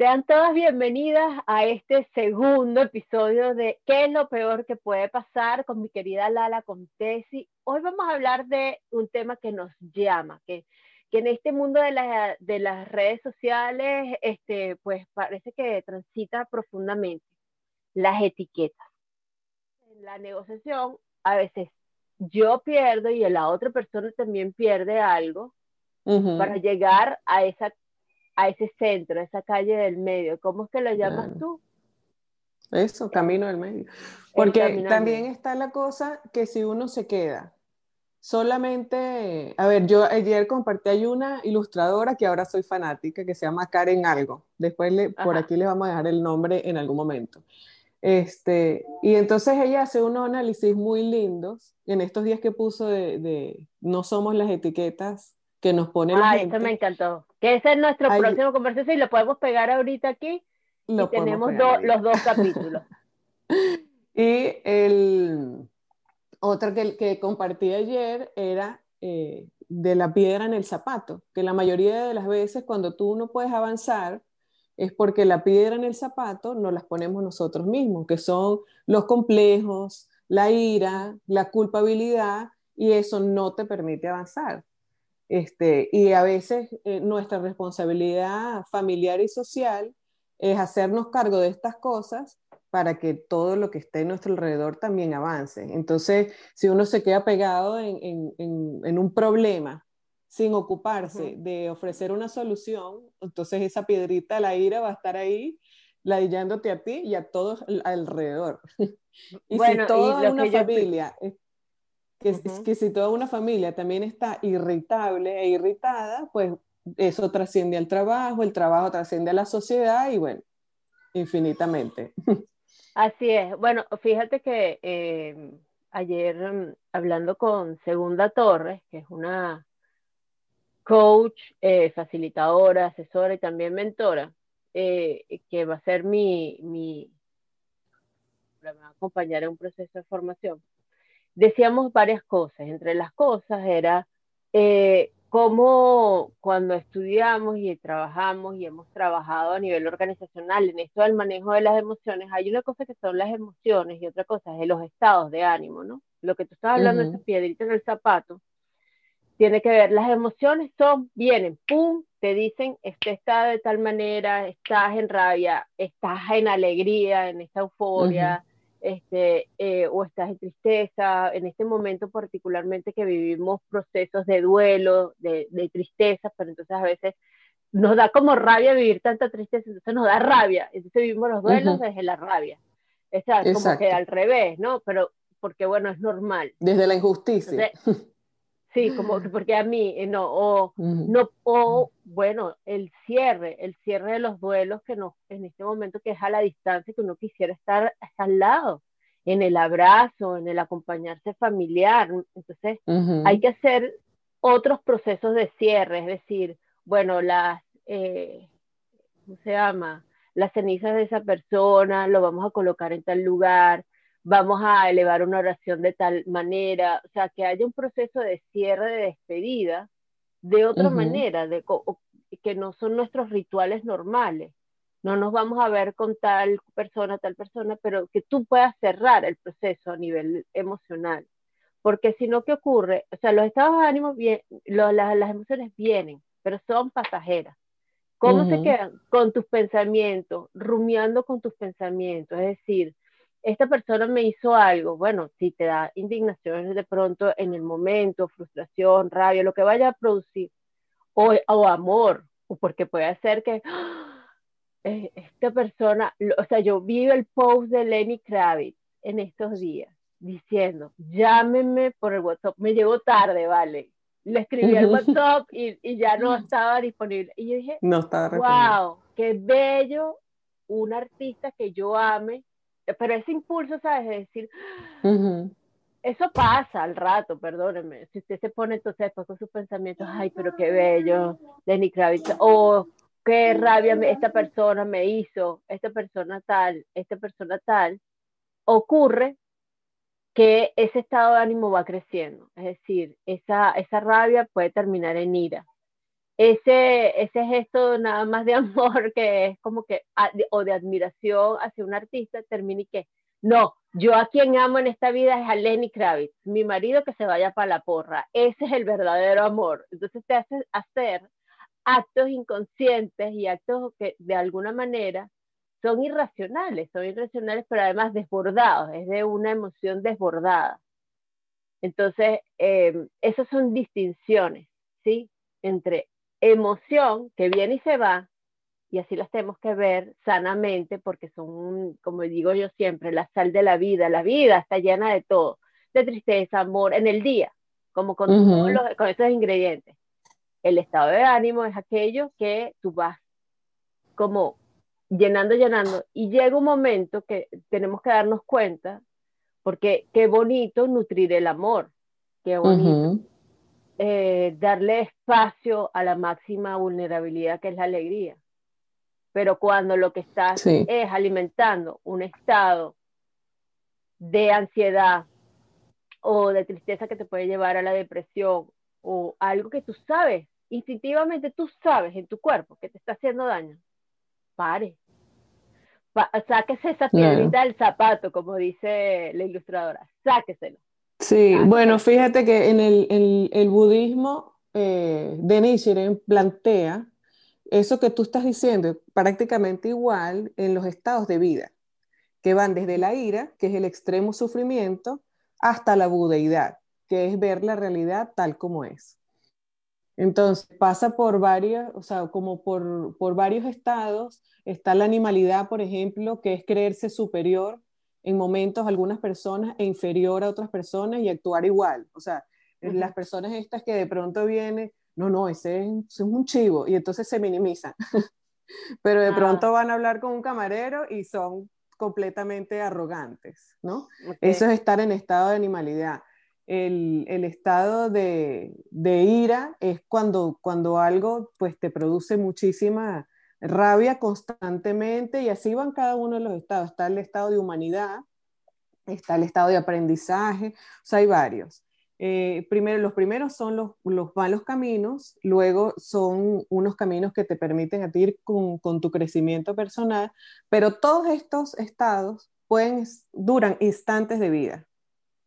Sean todas bienvenidas a este segundo episodio de ¿Qué es lo peor que puede pasar? con mi querida Lala Contesi. Hoy vamos a hablar de un tema que nos llama, que, que en este mundo de, de las redes sociales, este, pues parece que transita profundamente las etiquetas. En la negociación, a veces yo pierdo y la otra persona también pierde algo para llegar a esa a ese centro, a esa calle del medio. ¿Cómo es que lo llamas tú? Eso, camino del medio. Porque también está la cosa que si uno se queda solamente, a ver, yo ayer compartí, hay una ilustradora que ahora soy fanática, que se llama Karen Algo. Después le, por aquí le vamos a dejar el nombre en algún momento. Este, y entonces ella hace unos análisis muy lindos en estos días que puso de, de no somos las etiquetas que nos pone la gente. me encantó. Que ese es nuestro próximo conversación y lo podemos pegar ahorita aquí. y tenemos los dos capítulos. y el otro que, que compartí ayer era eh, de la piedra en el zapato, que la mayoría de las veces cuando tú no puedes avanzar es porque la piedra en el zapato no las ponemos nosotros mismos, que son los complejos, la ira, la culpabilidad, y eso no te permite avanzar. Este, y a veces eh, nuestra responsabilidad familiar y social es hacernos cargo de estas cosas para que todo lo que esté en nuestro alrededor también avance. Entonces, si uno se queda pegado en, un problema sin ocuparse de ofrecer una solución, entonces esa piedrita, la ira, va a estar ahí ladillándote a ti y a todos alrededor. y si toda una familia que, que si toda una familia también está irritable e irritada, pues eso trasciende al trabajo, el trabajo trasciende a la sociedad y bueno, infinitamente. Así es. Bueno, fíjate que eh, ayer mm, hablando con Segunda Torres, que es una coach, eh, facilitadora, asesora y también mentora, eh, que va a ser mi, mi, me va a acompañar en un proceso de formación decíamos varias cosas. Entre las cosas era eh, cómo cuando estudiamos y trabajamos y hemos trabajado a nivel organizacional en esto del manejo de las emociones, hay una cosa que son las emociones y otra cosa es los estados de ánimo, ¿no? Lo que tú estás hablando, de esas piedritas en el zapato, tiene que ver, las emociones son, vienen, pum, te dicen, este está de tal manera, estás en rabia, estás en alegría, en esta euforia, este, eh, o estás en tristeza, en este momento particularmente que vivimos procesos de duelo, de, tristeza, pero entonces a veces nos da como rabia vivir tanta tristeza, entonces nos da rabia, entonces vivimos los duelos desde la rabia. O sea, como que al revés, ¿no? Pero porque bueno, es normal. Desde la injusticia. Sí, como porque a mí, eh, no, o, no, o bueno, el cierre, el cierre de los duelos que no, en este momento que es a la distancia, que uno quisiera estar al lado, en el abrazo, en el acompañarse familiar. Entonces, hay que hacer otros procesos de cierre, es decir, bueno, las, eh, ¿cómo se llama? Las cenizas de esa persona, lo vamos a colocar en tal lugar, vamos a elevar una oración de tal manera, o sea, que haya un proceso de cierre, de despedida, de otra manera, de, que no son nuestros rituales normales. No nos vamos a ver con tal persona, tal persona, pero que tú puedas cerrar el proceso a nivel emocional. Porque si no, ¿qué ocurre? O sea, los estados de ánimo, bien, las, las emociones vienen, pero son pasajeras. ¿Cómo se quedan? Con tus pensamientos, rumiando con tus pensamientos. Es decir, esta persona me hizo algo, bueno, si te da indignación de pronto en el momento, frustración, rabia, lo que vaya a producir, o, o amor, o porque puede ser que ¡ah! eh, esta persona, o sea, yo vi el post de Lenny Kravitz en estos días diciendo, llámeme por el WhatsApp, me llegó tarde, vale. Le escribí al WhatsApp y, y, ya no estaba disponible. Y yo dije, no estaba wow, qué bello un artista que yo ame pero ese impulso, ¿sabes? De decir, eso pasa al rato, perdóneme. Si usted se pone entonces después con sus pensamientos, ay, pero qué bello, Lenny Kravitz, o qué rabia esta persona me hizo, esta persona tal, esta persona tal, ocurre que ese estado de ánimo va creciendo. Es decir, esa, esa rabia puede terminar en ira. Ese, ese gesto nada más de amor que es como que, o de admiración hacia un artista, termina y que, no, yo a quien amo en esta vida es a Lenny Kravitz, mi marido que se vaya para la porra, ese es el verdadero amor. Entonces te hace hacer actos inconscientes y actos que de alguna manera son irracionales, son irracionales, pero además desbordados, es de una emoción desbordada. Entonces, eh, esas son distinciones, ¿sí? Entre emoción que viene y se va, y así las tenemos que ver sanamente, porque son, como digo yo siempre, la sal de la vida. La vida está llena de todo, de tristeza, amor, en el día, como con, con esos ingredientes. El estado de ánimo es aquello que tú vas como llenando, llenando, y llega un momento que tenemos que darnos cuenta, porque qué bonito nutrir el amor, qué bonito eh, darle espacio a la máxima vulnerabilidad que es la alegría. Pero cuando lo que estás es alimentando un estado de ansiedad o de tristeza que te puede llevar a la depresión o algo que tú sabes, instintivamente tú sabes en tu cuerpo que te está haciendo daño, pare. sáquese esa piedrita del zapato, como dice la ilustradora, sáqueselo. Sí, bueno, fíjate que en el, budismo eh, de Nichiren plantea eso que tú estás diciendo prácticamente igual en los estados de vida, que van desde la ira, que es el extremo sufrimiento, hasta la budeidad, que es ver la realidad tal como es. Entonces pasa por varios, o sea, como por, por varios estados. Está la animalidad, por ejemplo, que es creerse superior en momentos algunas personas e inferior a otras personas y actuar igual. O sea, las personas estas que de pronto vienen, no, no, ese es, un chivo y entonces se minimizan. Pero de ah. pronto van a hablar con un camarero y son completamente arrogantes, ¿no? Eso es estar en estado de animalidad el, estado de, ira es cuando, cuando algo pues te produce muchísima rabia constantemente y así van cada uno de los estados. Está el estado de humanidad, está el estado de aprendizaje, o sea, hay varios. Eh, primero, los primeros son los, los, malos caminos, luego son unos caminos que te permiten a ti ir con, con tu crecimiento personal, pero todos estos estados pueden, duran instantes de vida.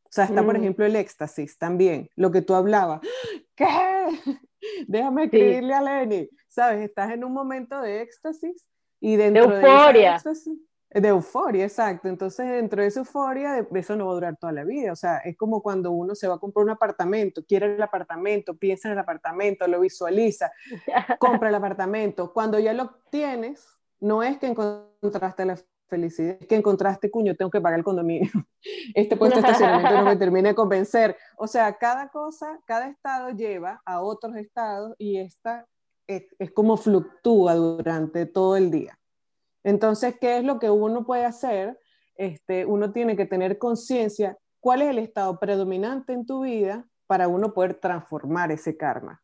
O sea, está, por mm. ejemplo, el éxtasis también, lo que tú hablabas. ¿Qué? Déjame escribirle a Lenny. ¿Sabes? Estás en un momento de éxtasis y dentro de euforia. De, de euforia, exacto. Entonces, dentro de esa euforia, eso no va a durar toda la vida. O sea, es como cuando uno se va a comprar un apartamento, quiere el apartamento, piensa en el apartamento, lo visualiza, compra el apartamento. Cuando ya lo tienes, no es que encontraste la felicidad es que encontraste, cuño, tengo que pagar el condominio. Este puesto de estacionamiento no me termina de convencer. O sea, cada cosa, cada estado lleva a otros estados y esta es, es como fluctúa durante todo el día. Entonces, ¿qué es lo que uno puede hacer? Este, uno tiene que tener conciencia cuál es el estado predominante en tu vida para uno poder transformar ese karma.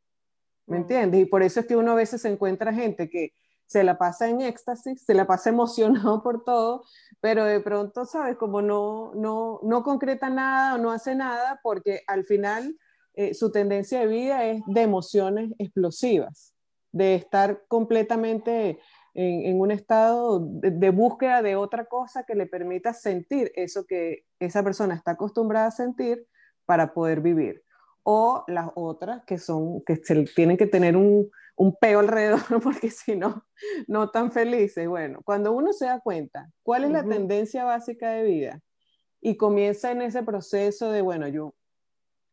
¿Me mm. entiendes? Y por eso es que uno a veces se encuentra gente que se la pasa en éxtasis, se la pasa emocionado por todo, pero de pronto, ¿sabes? Como no, no, no concreta nada o no hace nada porque al final eh, su tendencia de vida es de emociones explosivas, de estar completamente en, un estado de, búsqueda de otra cosa que le permita sentir eso que esa persona está acostumbrada a sentir para poder vivir. O las otras que son, que tienen que tener un, un peo alrededor porque si no, no tan felices. Bueno, cuando uno se da cuenta cuál es la tendencia básica de vida y comienza en ese proceso de, bueno, yo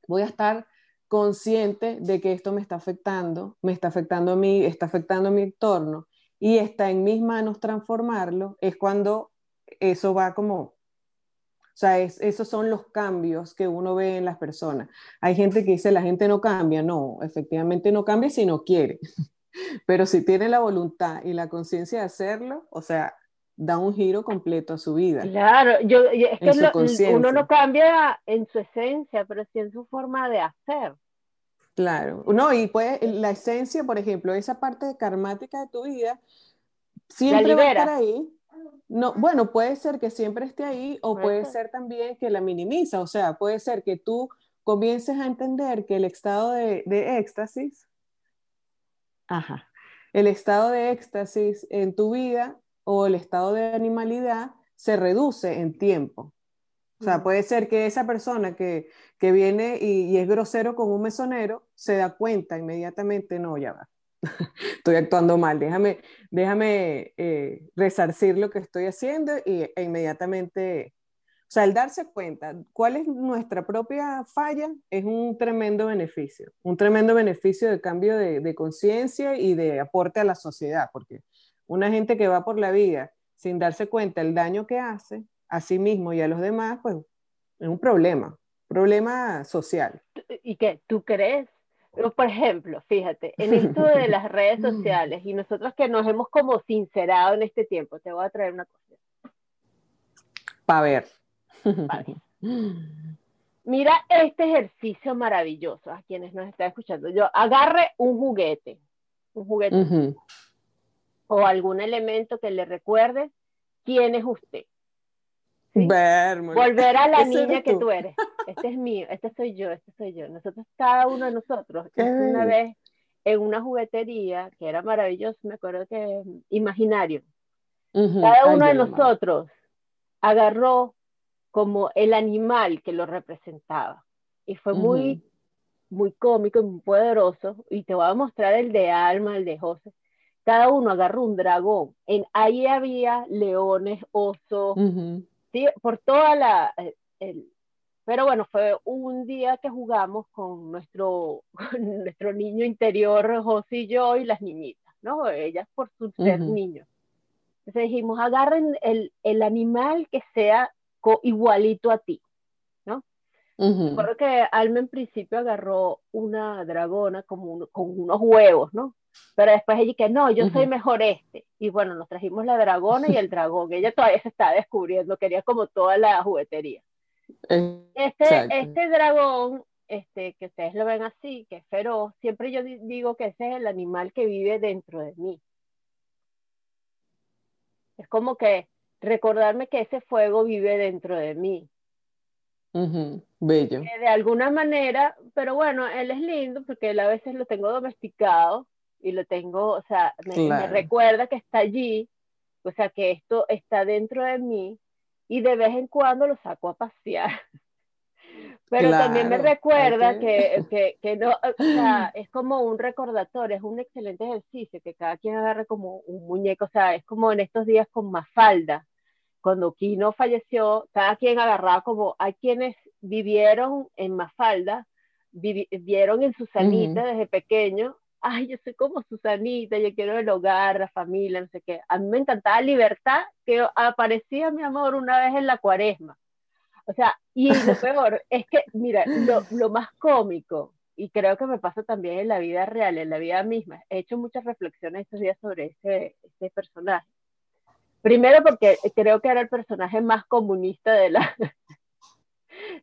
voy a estar consciente de que esto me está afectando, me está afectando a mí, está afectando a mi entorno y está en mis manos transformarlo, es cuando eso va como o sea, esos son los cambios que uno ve en las personas. Hay gente que dice, la gente no cambia. No, efectivamente no cambia si no quiere. Pero si tiene la voluntad y la conciencia de hacerlo, o sea, da un giro completo a su vida. Claro, yo, es que uno no cambia en su esencia, pero sí en su forma de hacer. Claro, no, y pues la esencia, por ejemplo, esa parte karmática de tu vida, siempre va a estar ahí, no, bueno, puede ser que siempre esté ahí o puede ser también que la minimiza, o sea, puede ser que tú comiences a entender que el estado de, éxtasis Ajá. El estado de éxtasis en tu vida o el estado de animalidad se reduce en tiempo. O sea, puede ser que esa persona que, viene y, es grosero con un mesonero se da cuenta inmediatamente, no, ya va, estoy actuando mal, déjame, déjame eh, resarcir lo que estoy haciendo y, e inmediatamente o sea, el darse cuenta cuál es nuestra propia falla es un tremendo beneficio, un tremendo beneficio de cambio de, conciencia y de aporte a la sociedad, porque una gente que va por la vida sin darse cuenta el daño que hace a sí mismo y a los demás, pues es un problema, problema social. ¿Y qué? ¿Tú crees? Pero, por ejemplo, fíjate, en esto de las redes sociales y nosotros que nos hemos como sincerado en este tiempo, te voy a traer una cosa. Para ver. Mira este ejercicio maravilloso a quienes nos están escuchando. Yo agarre un juguete, un juguete o algún elemento que le recuerde quién es usted. Volver a la niña que tú eres. Este es mío, este soy yo, este soy yo. Nosotros, cada uno de nosotros, una vez en una juguetería que era maravilloso, me acuerdo que imaginario. Cada uno de nosotros agarró como el animal que lo representaba. Y fue muy, muy cómico y muy poderoso. Y te voy a mostrar el de Alma, el de José. Cada uno agarró un dragón. En, ahí había leones, osos, ¿sí? por toda la... El, pero bueno, fue un día que jugamos con nuestro, nuestro niño interior, José y yo, y las niñitas, ¿no? Ellas por su ser niños. Entonces dijimos, agarren el, el animal que sea igualito a ti, ¿no? Recuerdo que Alma en principio agarró una dragona como con unos huevos, ¿no? Pero después ella que no, yo soy mejor este. Y bueno, nos trajimos la dragona y el dragón. Ella todavía se está descubriendo, quería como toda la juguetería. Este, este dragón, este, que ustedes lo ven así, que es feroz, siempre yo digo que ese es el animal que vive dentro de mí. Es como que recordarme que ese fuego vive dentro de mí. Bello. de alguna manera, pero bueno, él es lindo porque él a veces lo tengo domesticado y lo tengo, o sea, me, recuerda que está allí, o sea, que esto está dentro de mí y de vez en cuando lo saco a pasear. Pero también me recuerda que, que, que, no, o sea, es como un recordatorio, es un excelente ejercicio, que cada quien agarre como un muñeco, o sea, es como en estos días con más falda cuando Kino falleció, cada quien agarraba como, hay quienes vivieron en Mafalda, vivieron en Susanita desde pequeño, ay, yo soy como Susanita, yo quiero el hogar, la familia, no sé qué. A mí me encantaba Libertad, que aparecía mi amor una vez en la cuaresma. O sea, y lo peor es que, mira, lo, lo, más cómico, y creo que me pasa también en la vida real, en la vida misma, he hecho muchas reflexiones estos días sobre ese, ese personaje. Primero porque creo que era el personaje más comunista de la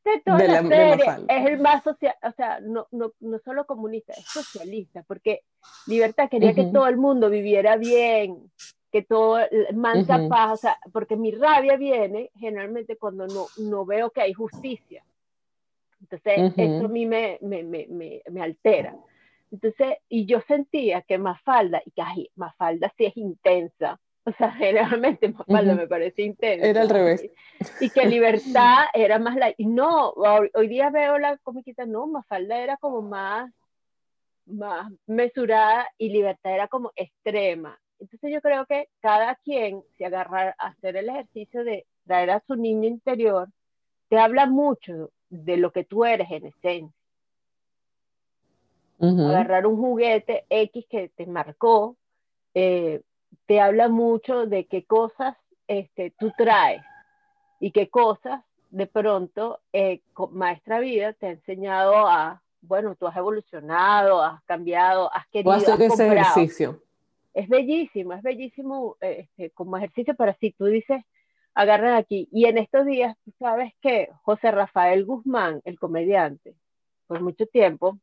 de toda la, serie. Es el más social, o sea, no, no, no, solo comunista, es socialista, porque Libertad quería que todo el mundo viviera bien, que todo, mansa paz, o sea, porque mi rabia viene generalmente cuando no, no veo que hay justicia. Entonces, eso a mí me, me, me, me, altera. Entonces, y yo sentía que Mafalda, y que Mafalda sí es intensa, o sea, generalmente Mafalda me parece intenso. Era al revés. Y que Libertad era más la... Y no, hoy, día veo la comiquita, no, Mafalda era como más, más mesurada y Libertad era como extrema. Entonces yo creo que cada quien se agarra a hacer el ejercicio de traer a su niño interior, te habla mucho de lo que tú eres en esencia. Agarrar un juguete X que te marcó, eh, te habla mucho de qué cosas este, tú traes y qué cosas de pronto eh, Maestra Vida te ha enseñado a, bueno, tú has evolucionado, has cambiado, has querido. hacer ese ejercicio. Es bellísimo, es bellísimo este, como ejercicio para si tú dices, agarran aquí. Y en estos días, tú sabes que José Rafael Guzmán, el comediante, por mucho tiempo,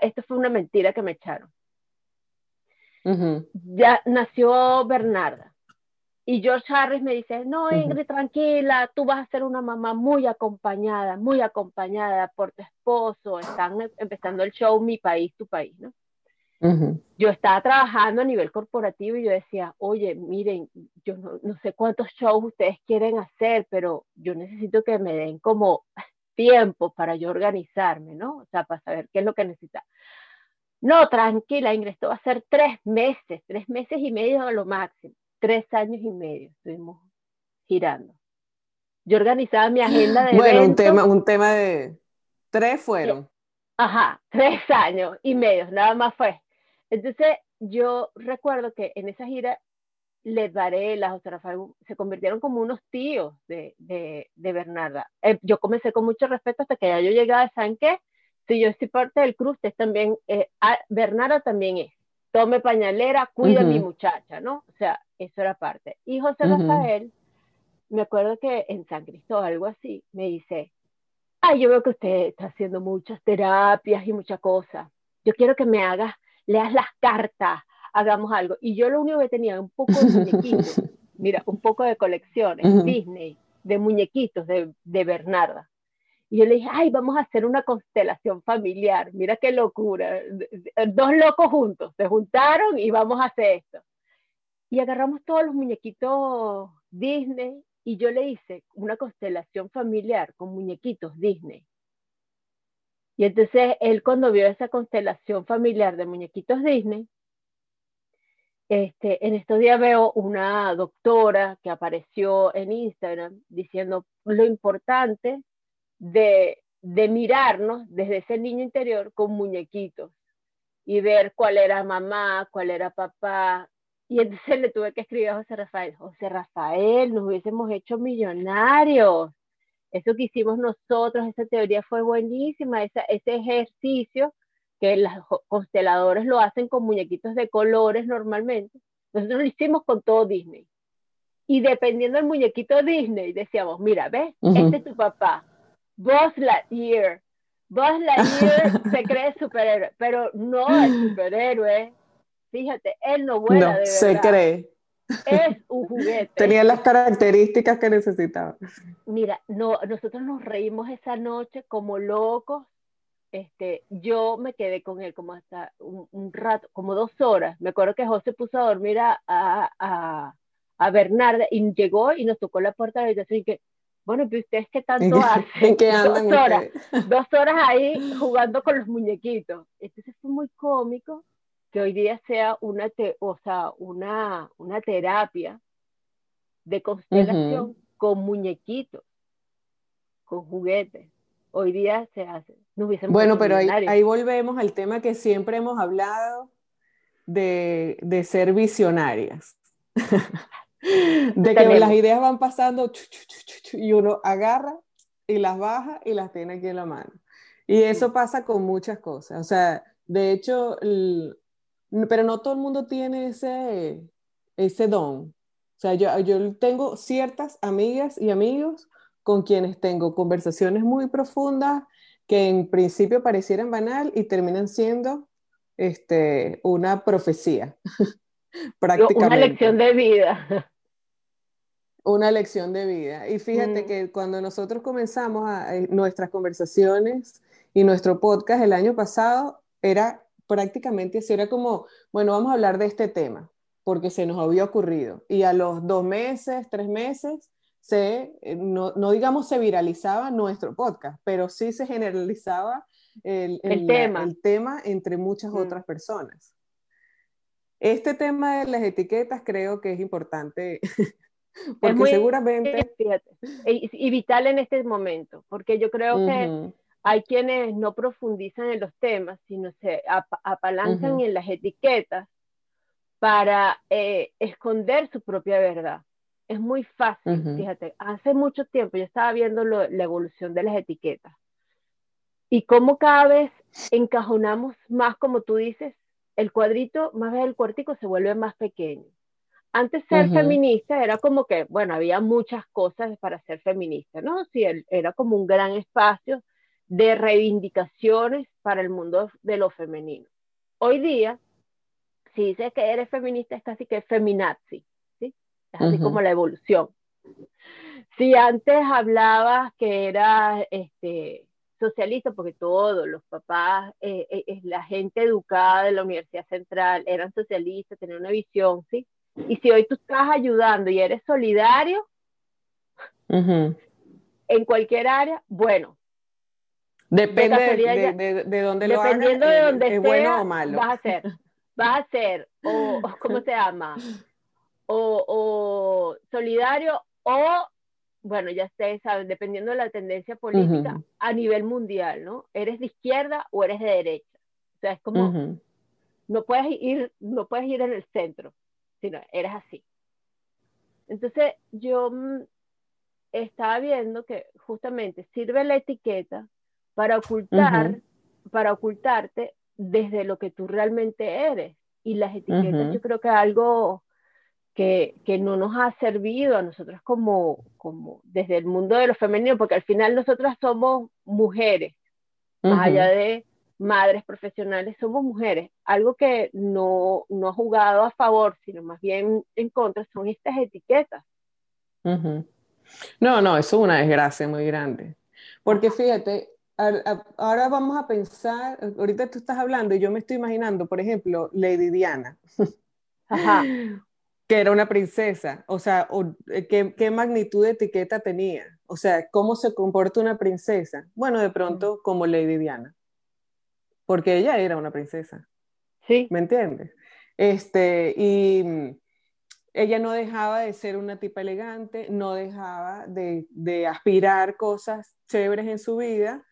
esto fue una mentira que me echaron ya nació Bernarda. Y George Harris me dice, no, Ingrid, tranquila, tú vas a ser una mamá muy acompañada, muy acompañada por tu esposo, están empezando el show Mi País, Tu País, ¿no? Yo estaba trabajando a nivel corporativo y yo decía, oye, miren, yo no, no, sé cuántos shows ustedes quieren hacer, pero yo necesito que me den como tiempo para yo organizarme, ¿no? O sea, para saber qué es lo que necesita. No, tranquila, va a ser tres meses, tres meses y medio a lo máximo, tres años y medio estuvimos girando. Yo organizaba mi agenda de Bueno, un tema, un tema de tres fueron. Ajá, tres años y medio, nada más fue. Entonces, yo recuerdo que en esa gira, Les Varela, José Rafael, se convirtieron como unos tíos de, de, de Bernarda. Eh, yo comencé con mucho respeto hasta que ya yo llegaba, ¿saben qué? Si yo soy parte del cruz, usted también, eh, Bernarda también es. Tome pañalera, cuida a mi muchacha, ¿no? O sea, eso era parte. Y José Rafael, me acuerdo que en San Cristóbal, algo así, me dice, ay, yo veo que usted está haciendo muchas terapias y muchas cosas. Yo quiero que me hagas leas las cartas, hagamos algo. Y yo lo único que tenía un poco de muñequitos, mira, un poco de colecciones, Disney, de muñequitos de, de Bernarda. Y yo le dije, ay, vamos a hacer una constelación familiar, mira qué locura. Dos locos juntos, se juntaron y vamos a hacer esto. Y agarramos todos los muñequitos Disney y yo le hice una constelación familiar con muñequitos Disney. Y entonces él cuando vio esa constelación familiar de muñequitos Disney, este, en estos días veo una doctora que apareció en Instagram diciendo lo importante de, de mirarnos desde ese niño interior con muñequitos y ver cuál era mamá, cuál era papá. Y entonces le tuve que escribir a José Rafael, José Rafael, nos hubiésemos hecho millonarios eso que hicimos nosotros, esa teoría fue buenísima, ese ejercicio que los consteladores lo hacen con muñequitos de colores normalmente. Nosotros lo hicimos con todo Disney. Y dependiendo del muñequito Disney, decíamos, mira, ¿ves? Este es tu papá. Buzz Lightyear. Buzz Lightyear se cree superhéroe, pero no es superhéroe. Fíjate, él no vuela no, de verdad. Se cree es un juguete. Tenía las características que necesitaba. Mira, no, nosotros nos reímos esa noche como locos. Este, yo me quedé con él como hasta un, rato, como dos horas. Me acuerdo que José puso a dormir a, a, a, Bernarda y llegó y nos tocó la puerta de la habitación y que, bueno, pues ustedes qué tanto hacen. qué andan dos horas, dos horas ahí jugando con los muñequitos. Entonces fue muy cómico que hoy día sea una, o sea, una, una terapia de constelación con muñequitos, con juguetes. Hoy día se hace. bueno, pero ahí, ahí, volvemos al tema que siempre hemos hablado de, de ser visionarias. de que las ideas van pasando y uno agarra y las baja y las tiene aquí en la mano. Y eso pasa con muchas cosas. O sea, de hecho, pero no todo el mundo tiene ese, ese don. O sea, yo, yo tengo ciertas amigas y amigos con quienes tengo conversaciones muy profundas que en principio parecieran banal y terminan siendo este, una profecía, prácticamente. Una lección de vida. Una lección de vida. Y fíjate mm. que cuando nosotros comenzamos a, eh, nuestras conversaciones y nuestro podcast el año pasado, era prácticamente así, era como, bueno, vamos a hablar de este tema, porque se nos había ocurrido. Y a los dos meses, tres meses, se, eh, no, no digamos se viralizaba nuestro podcast, pero sí se generalizaba el, el, tema. el tema. entre muchas mm. otras personas. Este tema de las etiquetas creo que es importante, porque seguramente... y, vital en este momento, porque yo creo que hay quienes no profundizan en los temas, sino se apalancan en las etiquetas para eh, esconder su propia verdad. Es muy fácil, fíjate, hace mucho tiempo yo estaba viendo la evolución de las etiquetas y cómo cada vez encajonamos más, como tú dices, el cuadrito, más bien el cuartico se vuelve más pequeño. Antes ser feminista era como que, bueno, había muchas cosas para ser feminista, ¿no? Sí, era como un gran espacio de reivindicaciones para el mundo de lo femenino. Hoy día, si dices que eres feminista, es casi que feminazi, ¿sí? Es así como la evolución. Si antes hablabas que eras este, socialista, porque todos los papás, eh, eh, la gente educada de la Universidad Central eran socialistas, tenían una visión, ¿sí? Y si hoy tú estás ayudando y eres solidario en cualquier área, bueno. Depende de, de, dónde lo hagas, Dependiendo de dónde es bueno o malo. Vas a hacer, vas a ser, o, ¿cómo se llama? O, o solidario o bueno, ya ustedes saben, dependiendo de la tendencia política a nivel mundial, ¿no? ¿Eres de izquierda o eres de derecha? O sea, es como, no, puedes ir, no puedes ir en el centro, sino eres así. Entonces, yo mm, estaba viendo que justamente sirve la etiqueta para ocultar, para ocultarte desde lo que tú realmente eres. Y las etiquetas yo creo que es algo que, que, no nos ha servido a nosotros como, como desde el mundo de lo femenino, porque al final nosotras somos mujeres, más allá de madres profesionales, somos mujeres. Algo que no, no, ha jugado a favor, sino más bien en contra, son estas etiquetas. No, no, eso es una desgracia muy grande. Porque fíjate, ahora vamos a pensar, ahorita tú estás hablando y yo me estoy imaginando, por ejemplo, Lady Diana. Ajá. que era una princesa, o sea, eh, ¿qué, magnitud de etiqueta tenía, o sea, cómo se comporta una princesa. Bueno, de pronto mm. como Lady Diana, porque ella era una princesa. Sí. ¿Me entiendes? Este, y mm, ella no dejaba de ser una tipa elegante, no dejaba de, de aspirar cosas chéveres en su vida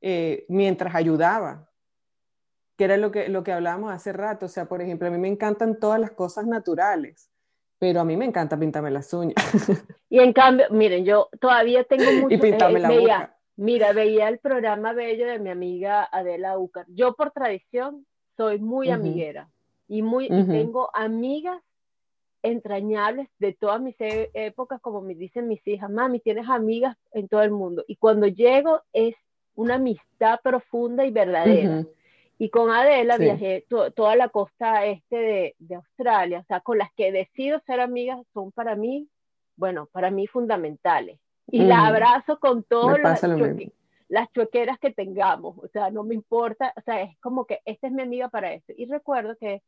eh, mientras ayudaba que era lo que, lo que hablábamos hace rato. O sea, por ejemplo, a mí me encantan todas las cosas naturales, pero a mí me encanta pintarme las uñas. Y en cambio, miren, yo todavía tengo mucho... Y pintarme eh, la veía, Mira, veía el programa bello de mi amiga Adela Ucar. Yo por tradición soy muy amiguera y, muy, tengo amigas entrañables de todas mis e, épocas, como me dicen mis hijas, mami, tienes amigas en todo el mundo. Y cuando llego es una amistad profunda y verdadera. Y con Adela viajé toda la costa este de, Australia, o sea, con las que decido ser amigas son para mí, bueno, para mí fundamentales. Y la abrazo con todas las, las chuequeras que tengamos, o sea, no me importa, o sea, es como que esta es mi amiga para esto. Y recuerdo que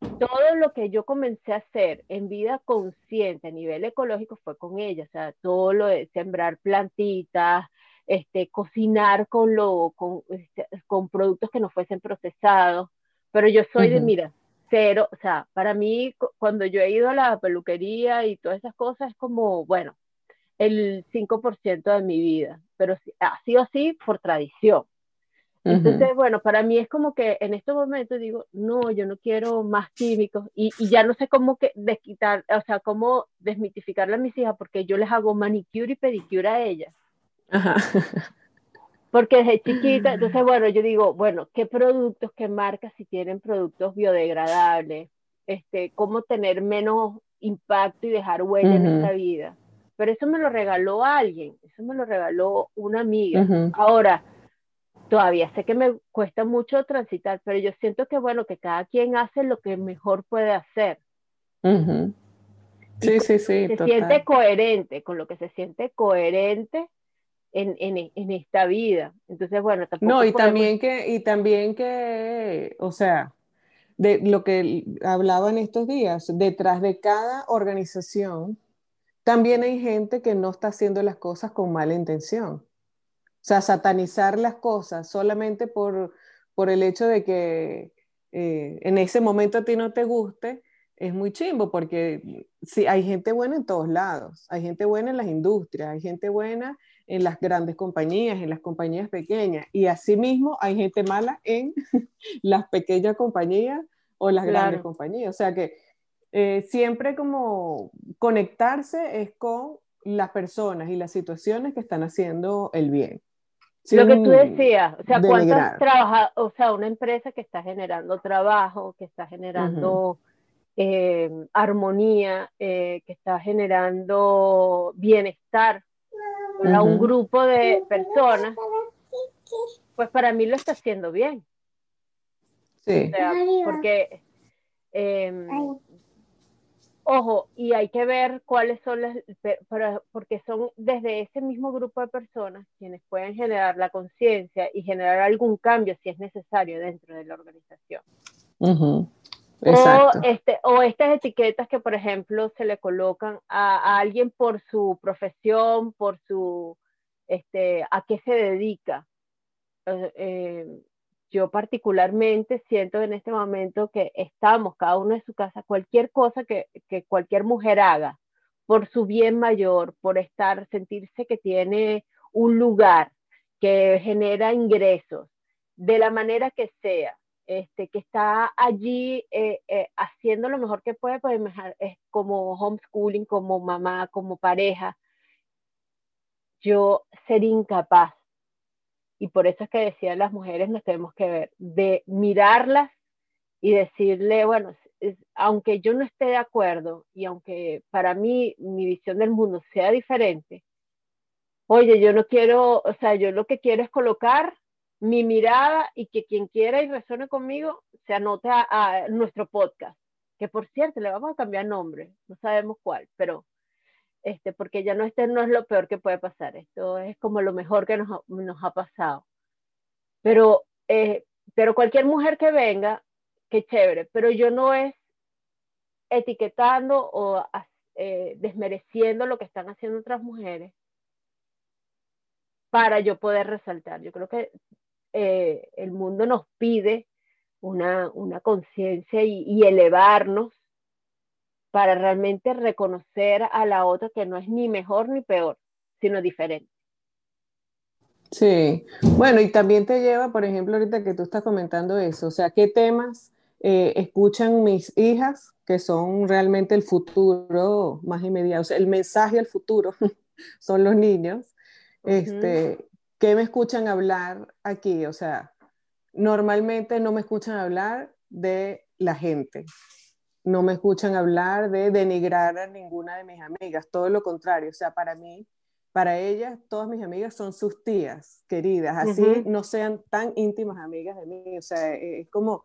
todo lo que yo comencé a hacer en vida consciente a nivel ecológico fue con ella, o sea, todo lo de sembrar plantitas, este, cocinar con, lo, con, este, con productos que no fuesen procesados, pero yo soy de, mira, cero, o sea, para mí cuando yo he ido a la peluquería y todas esas cosas es como, bueno, el 5% de mi vida, pero así o así por tradición. Entonces, bueno, para mí es como que en estos momentos digo, no, yo no quiero más químicos y, y, ya no sé cómo que desquitar, o sea, cómo desmitificarle a mis hijas porque yo les hago manicure y pedicure a ellas. Porque desde chiquita, entonces, bueno, yo digo, bueno, ¿qué productos, qué marcas si tienen productos biodegradables? Este, ¿Cómo tener menos impacto y dejar huella en esta vida? Pero eso me lo regaló alguien, eso me lo regaló una amiga. Ahora, todavía sé que me cuesta mucho transitar, pero yo siento que, bueno, que cada quien hace lo que mejor puede hacer. Sí, sí, sí. Se siente coherente, con lo que se siente coherente en, esta vida. Entonces, bueno, tampoco No, y también que, y también que, o sea, de lo que hablaba en estos días, detrás de cada organización, también hay gente que no está haciendo las cosas con mala intención. O sea, satanizar las cosas solamente por, por el hecho de que eh, en ese momento a ti no te guste, es muy chimbo porque sí, hay gente buena en todos lados, hay gente buena en las industrias, hay gente buena en las grandes compañías, en las compañías pequeñas, y asimismo hay gente mala en las pequeñas compañías o las grandes compañías. O sea que eh, siempre como conectarse es con las personas y las situaciones que están haciendo el bien. Lo que tú decías, o sea, cuántas trabaja, o sea, una empresa que está generando trabajo, que está generando eh, armonía, eh, que está generando bienestar a un grupo de personas, pues para mí lo está haciendo bien. Sí. porque em, ojo, y hay que ver cuáles son las, porque son desde ese mismo grupo de personas quienes pueden generar la conciencia y generar algún cambio si es necesario dentro de la organización. O, este, o estas etiquetas que, por ejemplo, se le colocan a, alguien por su profesión, por su, este, a qué se dedica. Eh, eh, yo particularmente siento en este momento que estamos cada uno en su casa, cualquier cosa que, cualquier mujer haga por su bien mayor, por estar, sentirse que tiene un lugar, que genera ingresos, de la manera que sea, este, que está allí eh, eh, haciendo lo mejor que puede, pues es como homeschooling, como mamá, como pareja, yo sería incapaz y por eso es que decía las mujeres nos tenemos que ver, de mirarlas y decirle, bueno, aunque yo no esté de acuerdo y aunque para mí mi visión del mundo sea diferente, oye, yo no quiero, o sea, yo lo que quiero es colocar mi mirada y que quien quiera y resuene conmigo se anote a, nuestro podcast, que por cierto le vamos a cambiar nombre, no sabemos cuál, pero este, porque ya no, este no es lo peor que puede pasar, esto es como lo mejor que nos, nos ha pasado. Pero, eh, pero cualquier mujer que venga, qué chévere, pero yo no es etiquetando o eh, desmereciendo lo que están haciendo otras mujeres para yo poder resaltar. Yo creo que eh, el mundo nos pide una, una conciencia y, y, elevarnos para realmente reconocer a la otra que no es ni mejor ni peor, sino diferente. Sí, bueno, y también te lleva, por ejemplo, ahorita que tú estás comentando eso, o sea, ¿qué temas eh, escuchan mis hijas que son realmente el futuro más inmediato? O sea, el mensaje al futuro son los niños. este, ¿Qué me escuchan hablar aquí? O sea, normalmente no me escuchan hablar de la gente, no me escuchan hablar de denigrar a ninguna de mis amigas, todo lo contrario, o sea, para mí, para ellas, todas mis amigas son sus tías queridas, así no sean tan íntimas amigas de mí, o sea, eh, es como,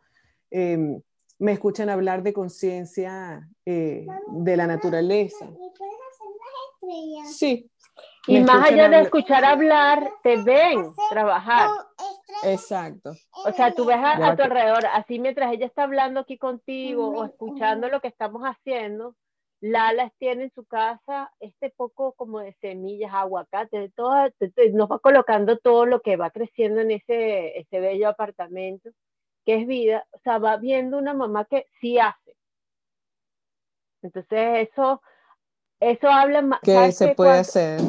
em, me escuchan hablar de conciencia eh, de la naturaleza. Sí. Y más allá de escuchar hablar, te ven trabajar. Exacto. O sea, tú ves a, tu alrededor, así mientras ella está hablando aquí contigo o escuchando lo que estamos haciendo, Lala tiene en su casa este poco como de semillas, aguacate, todo, nos va colocando todo lo que va creciendo en ese, ese bello apartamento, que es vida. O sea, va viendo una mamá que sí hace. Entonces, eso, eso habla más. ¿Qué se puede hacer?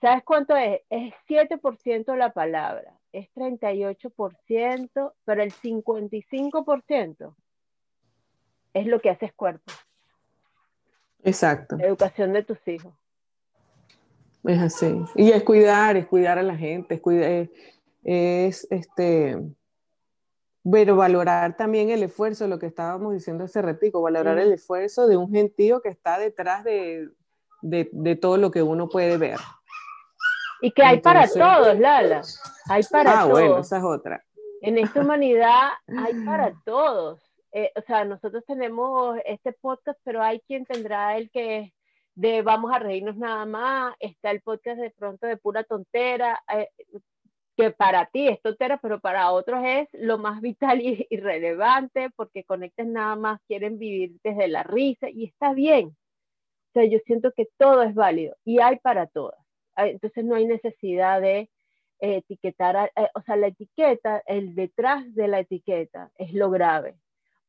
¿Sabes cuánto es? Es 7% la palabra es 38%, pero el 55% es lo que haces cuerpo. Exacto. La educación de tus hijos. Es así. Y es cuidar, es cuidar a la gente, es, cuidar, es este, pero valorar también el esfuerzo, lo que estábamos diciendo hace ratico, valorar el esfuerzo de un gentío que está detrás de, de todo lo que uno puede ver. Y que hay para todos, Lala. Hay para ah, todos. bueno, esa es otra. En esta humanidad hay para todos. Eh, o sea, nosotros tenemos este podcast, pero hay quien tendrá el que de vamos a reírnos nada más. Está el podcast de pronto de pura tontera, eh, que para ti es tontera, pero para otros es lo más vital y, y relevante, porque conectes nada más, quieren vivir desde la risa y está bien. O sea, yo siento que todo es válido y hay para todas entonces no hay necesidad de eh, etiquetar, eh, o sea, la etiqueta, el detrás de la etiqueta es lo grave,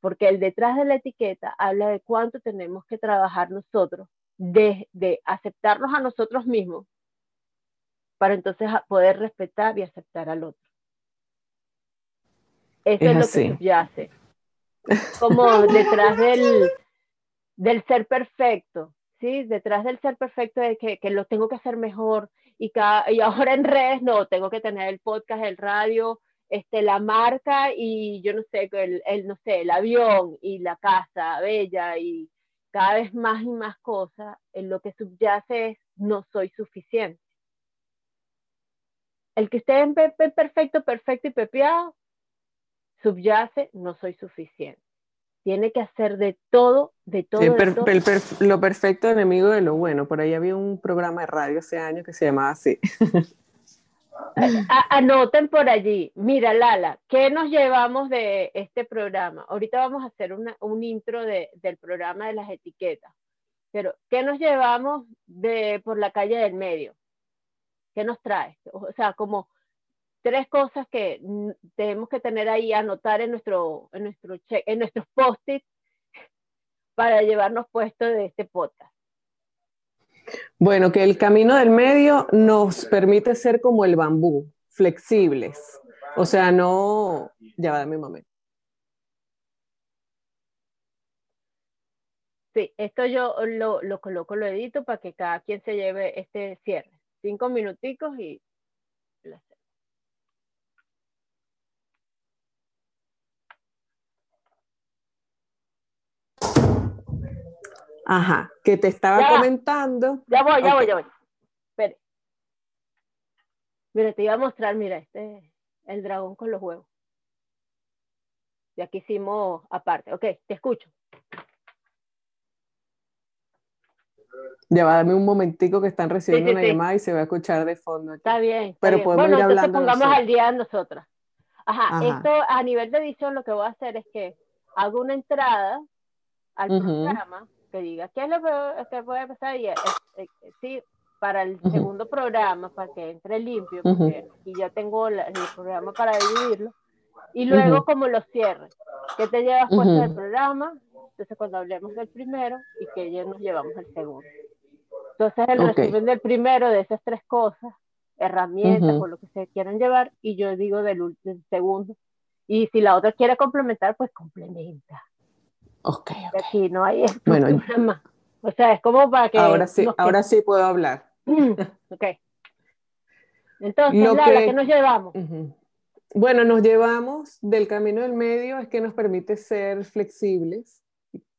porque el detrás de la etiqueta habla de cuánto tenemos que trabajar nosotros, de, de aceptarnos a nosotros mismos, para entonces poder respetar y aceptar al otro. Eso es, lo que subyace. Como detrás del, del ser perfecto, ¿sí? Detrás del ser perfecto de que, que lo tengo que hacer mejor y, cada, y ahora en redes no, tengo que tener el podcast, el radio, este, la marca y yo no sé, el, el, no sé, el avión y la casa bella y cada vez más y más cosas, en lo que subyace es no soy suficiente. El que esté en perfecto, perfecto y pepeado, subyace no soy suficiente. Tiene que hacer de todo, de todo. lo perfecto enemigo de lo bueno. Por ahí había un programa de radio hace años que se llamaba así. anoten por allí. Mira, Lala, ¿qué nos llevamos de este programa? Ahorita vamos a hacer un intro del programa de las etiquetas. Pero, ¿qué nos llevamos de por la calle del medio? ¿Qué nos trae? O sea, como tres cosas que tenemos que tener ahí, anotar en nuestro, en nuestro en nuestros post-its para llevarnos puesto de este podcast. Bueno, que el camino del medio nos permite ser como el bambú, flexibles. O sea, no. Ya va, mi momento. Sí, esto yo lo, lo coloco, lo edito para que cada quien se lleve este cierre. Cinco minuticos y Ajá, que te estaba comentando. Ya voy, ya voy, ya voy. Espere. Mira, te iba a mostrar, mira, este el dragón con los huevos. Y aquí hicimos aparte. Ok, te escucho. Ya va, dame un momentico que están recibiendo una llamada y se va a escuchar de fondo. Está bien. Pero podemos bueno, ir hablando. Entonces pongamos al día nosotras. Ajá, esto a nivel de edición lo que voy a hacer es que hago una entrada al programa que diga qué es lo que puede pasar y sí para el segundo programa para que entre limpio porque aquí ya tengo el programa para dividirlo. Y luego como lo cierre que te llevas puesto del programa entonces cuando hablemos del primero y que ya nos llevamos el segundo entonces el resumen del primero de esas tres cosas herramientas o lo que se quieran llevar y yo digo del, del segundo. Y si la otra quiere complementar pues complementa Ok. Aquí no hay bueno, O sea, es como para que. Ahora sí, ahora sí puedo hablar. ok. Entonces, Lo que... ¿qué nos llevamos? Bueno, nos llevamos del camino del medio, es que nos permite ser flexibles,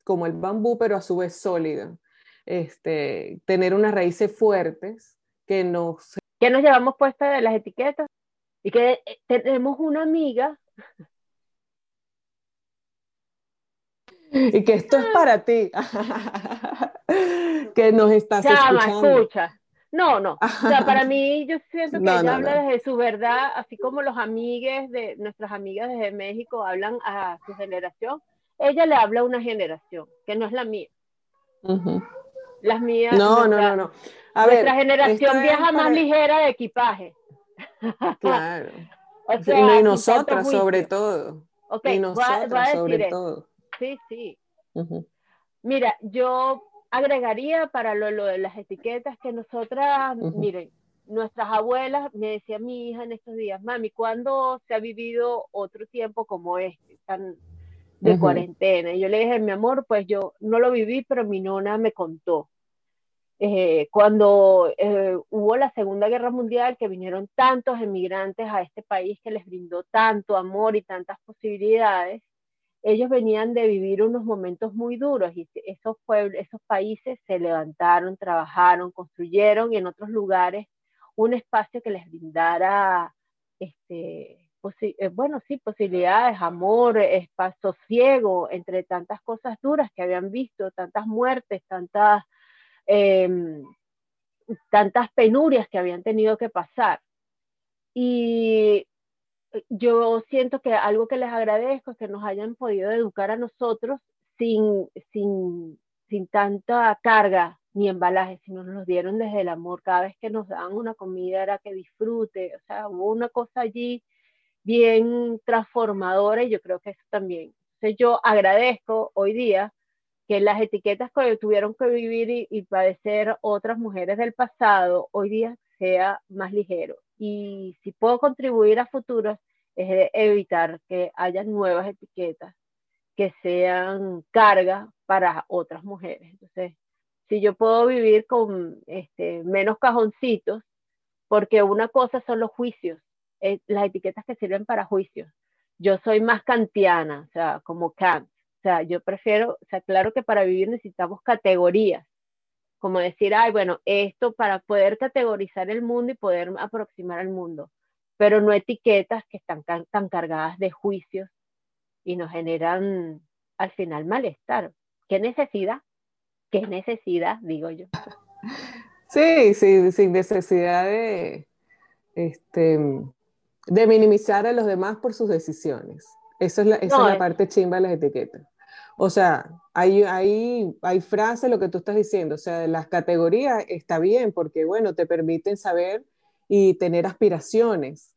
como el bambú, pero a su vez sólido. Este, tener unas raíces fuertes que nos... ¿Qué nos llevamos puesta de las etiquetas? Y que eh, tenemos una amiga y que esto es para ti, que nos estás escuchando. escucha. No, no. O sea, para mí yo siento que ella habla desde su verdad, así como los amigues de nuestras amigas desde México hablan a su generación. Ella le habla a una generación que no es la mía. Las mías. No, no, no, no. A nuestra generación viaja más ligera de equipaje. Claro. y nosotras sobre todo. y nosotras sobre todo. Sí, sí. Mira, yo agregaría para lo, de las etiquetas que nosotras, miren, nuestras abuelas, me decía mi hija en estos días, mami, ¿cuándo se ha vivido otro tiempo como este, tan de cuarentena? Y yo le dije, mi amor, pues yo no lo viví, pero mi nona me contó. Eh, cuando eh, hubo la Segunda Guerra Mundial, que vinieron tantos emigrantes a este país que les brindó tanto amor y tantas posibilidades, ellos venían de vivir unos momentos muy duros y esos pueblos, esos países se levantaron, trabajaron, construyeron y en otros lugares un espacio que les brindara, este, eh, bueno, sí, posibilidades, amor, espacio ciego, entre tantas cosas duras que habían visto, tantas muertes, tantas, em, tantas penurias que habían tenido que pasar. Y yo siento que algo que les agradezco es que nos hayan podido educar a nosotros sin, sin, sin tanta carga ni embalaje, sino nos dieron desde el amor. Cada vez que nos daban una comida era que disfrute, o sea, hubo una cosa allí bien transformadora y yo creo que eso también. Entonces yo agradezco hoy día que las etiquetas que tuvieron que vivir y padecer otras mujeres del pasado, hoy día sea más ligero y si puedo contribuir a futuros es evitar que haya nuevas etiquetas que sean carga para otras mujeres. Entonces, si yo puedo vivir con este, menos cajoncitos, porque una cosa son los juicios, eh, las etiquetas que sirven para juicios. Yo soy más kantiana, o sea, como Kant. O sea, yo prefiero, o sea, claro que para vivir necesitamos categorías, como decir, ay, bueno, esto para poder categorizar el mundo y poder aproximar al mundo, pero no etiquetas que están tan cargadas de juicios y nos generan al final malestar. ¿Qué necesidad? ¿Qué necesidad? Digo yo. Sí, sí, sin necesidad de, este, de minimizar a los demás por sus decisiones. Eso es la, esa es la parte chimba de las etiquetas. O sea, hay, hay, hay frases, lo que tú estás diciendo, o sea, las categorías está bien porque, bueno, te permiten saber y tener aspiraciones.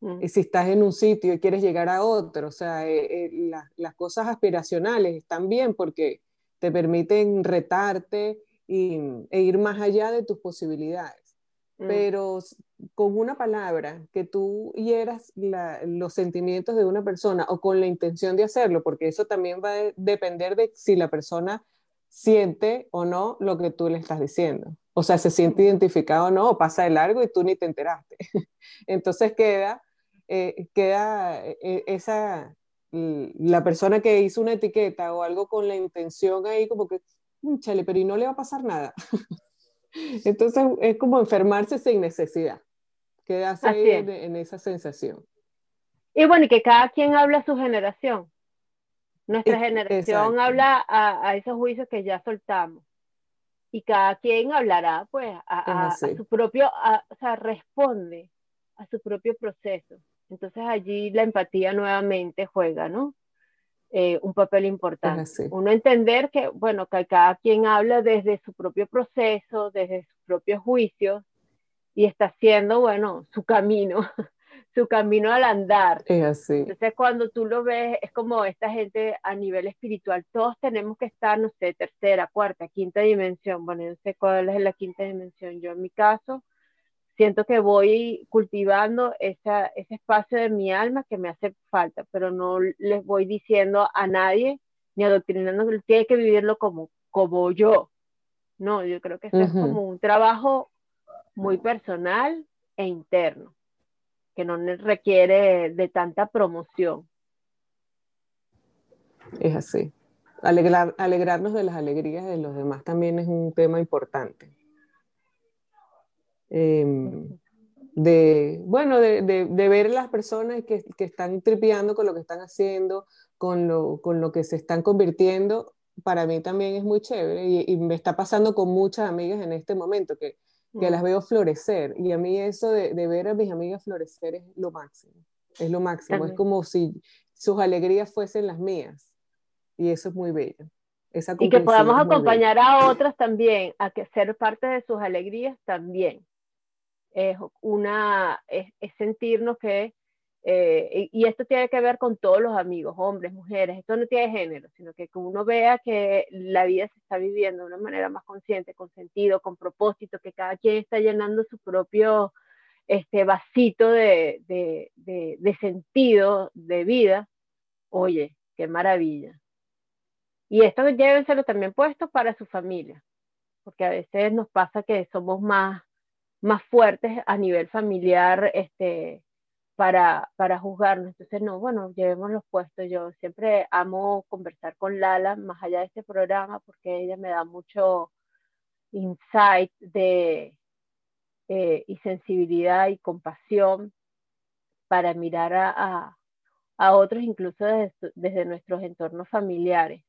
Mm. Y si estás en un sitio y quieres llegar a otro, o sea, eh, eh, las cosas aspiracionales están bien porque te permiten retarte y, e ir más allá de tus posibilidades. Mm. Pero con una palabra que tú hieras los sentimientos de una persona o con la intención de hacerlo, porque eso también va a depender de si la persona siente o no lo que tú le estás diciendo. O sea, se siente identificado o no, o pasa de largo y tú ni te enteraste. Entonces queda, eh, queda eh, esa, la persona que hizo una etiqueta o algo con la intención ahí como que, chale, pero y no le va a pasar nada. Entonces es como enfermarse sin necesidad. Quedarse ahí en, esa sensación. Y bueno, y que cada quien habla a su generación. Nuestra generación habla a, esos juicios que ya soltamos. Y cada quien hablará, pues, a, su propio, o sea, responde a su propio proceso. Entonces allí la empatía nuevamente juega, ¿no? Eh, un papel importante. Uno entender que, bueno, que cada quien habla desde su propio proceso, desde sus propios juicios y está haciendo, bueno, su camino, su camino al andar. Es así. Entonces cuando tú lo ves, es como esta gente a nivel espiritual, todos tenemos que estar, no sé, tercera, cuarta, quinta dimensión. Bueno, yo no sé cuál es la quinta dimensión. Yo en mi caso, siento que voy cultivando ese espacio de mi alma que me hace falta, pero no les voy diciendo a nadie ni adoctrinando que tiene que vivirlo como, como yo. No, yo creo que es como un trabajo muy personal e interno, que no requiere de tanta promoción. Es así. alegrarnos de las alegrías de los demás también es un tema importante. Em, de, bueno, de, ver las personas que, que, están tripeando con lo que están haciendo, con lo, con lo que se están convirtiendo, para mí también es muy chévere y, me está pasando con muchas amigas en este momento que, que las veo florecer. Y a mí eso de, de, ver a mis amigas florecer es lo máximo, es lo máximo, es como si sus alegrías fuesen las mías. Y eso es muy bello. Esa y que podamos acompañar a otras también, a que ser parte de sus alegrías también. Es una, es, sentirnos que, eh, y esto tiene que ver con todos los amigos, hombres, mujeres, esto no tiene género, sino que, uno vea que la vida se está viviendo de una manera más consciente, con sentido, con propósito, que cada quien está llenando su propio este, vasito de, de, de, de sentido, de vida, oye, qué maravilla. Y esto llévenselo también puesto para su familia, porque a veces nos pasa que somos más más fuertes a nivel familiar este, para, para juzgarnos. Entonces, no, bueno, llevemos los puestos. Yo siempre amo conversar con Lala más allá de este programa porque ella me da mucho insight de, eh, y sensibilidad y compasión para mirar a, a, otros incluso desde, desde nuestros entornos familiares.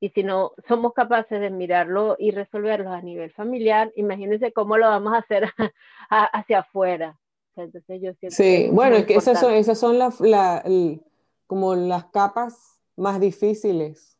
Y si no somos capaces de mirarlo y resolverlo a nivel familiar, imagínense cómo lo vamos a hacer hacia afuera. Entonces yo sí, bueno, es que esas son, esas son las como las capas más difíciles.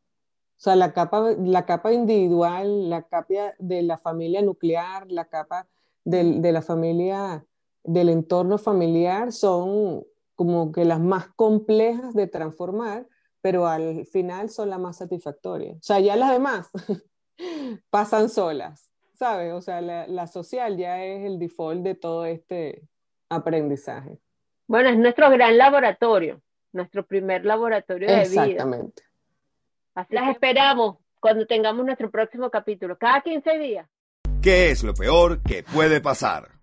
O sea, la capa, la capa individual, la capa de la familia nuclear, la capa de la familia, del entorno familiar, son como que las más complejas de transformar, pero al final son las más satisfactorias. O sea, ya las demás pasan solas, ¿sabes? O sea, la, social ya es el default de todo este aprendizaje. Bueno, es nuestro gran laboratorio, nuestro primer laboratorio de vida. Exactamente. Así las esperamos cuando tengamos nuestro próximo capítulo, cada 15 días. ¿Qué es lo peor que puede pasar?